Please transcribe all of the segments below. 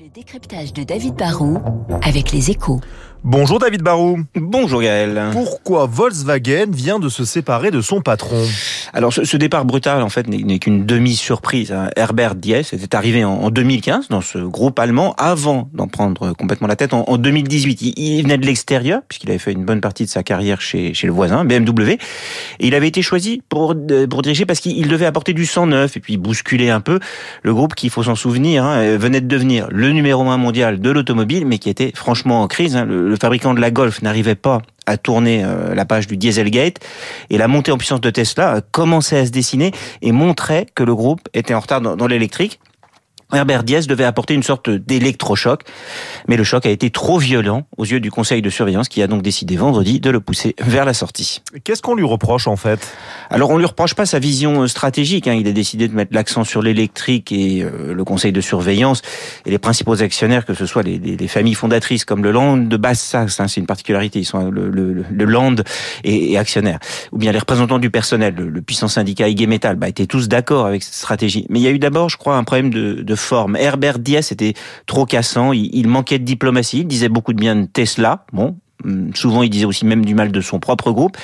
Le décryptage de David Barrault avec les échos. Bonjour David Barou. Bonjour Gaël. Pourquoi Volkswagen vient de se séparer de son patron Alors ce, départ brutal en fait n'est qu'une demi-surprise. Hein. Herbert Diess était arrivé en, 2015 dans ce groupe allemand avant d'en prendre complètement la tête en, 2018. Il, venait de l'extérieur puisqu'il avait fait une bonne partie de sa carrière chez, chez le voisin BMW et il avait été choisi pour, pour diriger parce qu'il devait apporter du sang neuf et puis bousculer un peu le groupe qui, il faut s'en souvenir, hein, venait de devenir le numéro un mondial de l'automobile mais qui était franchement en crise. Hein. Le, le fabricant de la Golf n'arrivait pas à tourner euh, la page du Dieselgate et la montée en puissance de Tesla commençait à se dessiner et montrait que le groupe était en retard dans l'électrique. Herbert Diaz devait apporter une sorte d'électrochoc, mais le choc a été trop violent aux yeux du conseil de surveillance qui a donc décidé vendredi de le pousser vers la sortie. Qu'est-ce qu'on lui reproche en fait? Alors on lui reproche pas sa vision euh, stratégique, hein. il a décidé de mettre l'accent sur l'électrique et euh, le conseil de surveillance et les principaux actionnaires, que ce soit les, les, familles fondatrices comme le Land de Basse-Saxe, hein, c'est une particularité, ils sont le, le, le Land et, actionnaire, ou bien les représentants du personnel, le, puissant syndicat IG Metal, bah, étaient tous d'accord avec cette stratégie. Mais il y a eu d'abord, je crois, un problème de, de Herbert Diaz était trop cassant, il, manquait de diplomatie, il disait beaucoup de bien de Tesla, bon, hum, Souvent, il disait aussi même du mal de son propre groupe.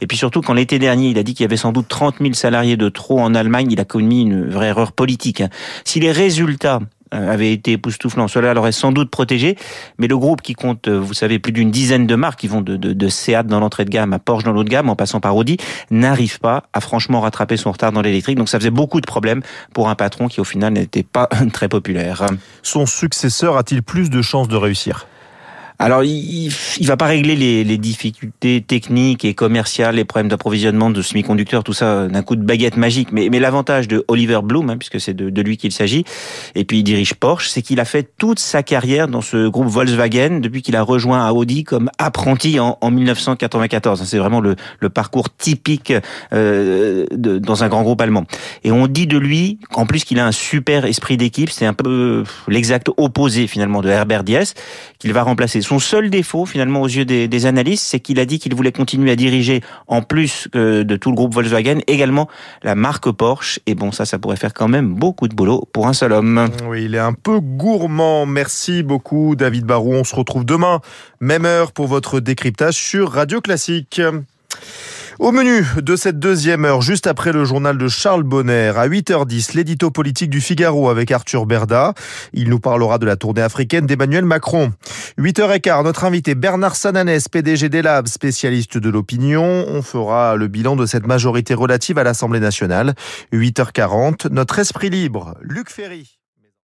Et puis surtout, quand l'été dernier, il a dit qu'il y avait sans doute 30 000 salariés de trop en Allemagne, il a commis une vraie erreur politique. Hein. Si les résultats avait été époustouflant. Cela l'aurait sans doute protégé, mais le groupe qui compte, euh, vous savez, plus d'une dizaine de marques qui vont de, de, de Seat dans l'entrée de gamme à Porsche dans l'autre gamme, en passant par Audi, n'arrive pas à franchement rattraper son retard dans l'électrique. Donc ça faisait beaucoup de problèmes pour un patron qui au final n'était pas très populaire. Son successeur a-t-il plus de chances de réussir? Alors, il, il va pas régler les, les, difficultés techniques et commerciales, les problèmes d'approvisionnement de semi-conducteurs, tout ça d'un coup de baguette magique. Mais, mais l'avantage de Oliver Bloom, hein, puisque c'est de, de, lui qu'il s'agit, et puis il dirige Porsche, c'est qu'il a fait toute sa carrière dans ce groupe Volkswagen depuis qu'il a rejoint Audi comme apprenti en, en 1994. C'est vraiment le, le, parcours typique euh, de, dans un grand groupe allemand. Et on dit de lui, en plus qu'il a un super esprit d'équipe, c'est un peu l'exact opposé finalement de Herbert Diess, qu'il va remplacer son seul défaut, finalement, aux yeux des, analystes, c'est qu'il a dit qu'il voulait continuer à diriger, en plus de tout le groupe Volkswagen, également la marque Porsche. Et bon, ça, ça pourrait faire quand même beaucoup de boulot pour un seul homme. Oui, il est un peu gourmand. Merci beaucoup, David Barou. On se retrouve demain, même heure, pour votre décryptage sur Radio Classique. Au menu de cette deuxième heure, juste après le journal de Charles Bonner, à 8h10, l'édito politique du Figaro avec Arthur Berda. Il nous parlera de la tournée africaine d'Emmanuel Macron. 8h15, notre invité Bernard Sananès, PDG des Labs, spécialiste de l'opinion. On fera le bilan de cette majorité relative à l'Assemblée nationale. 8h40, notre esprit libre, Luc Ferry.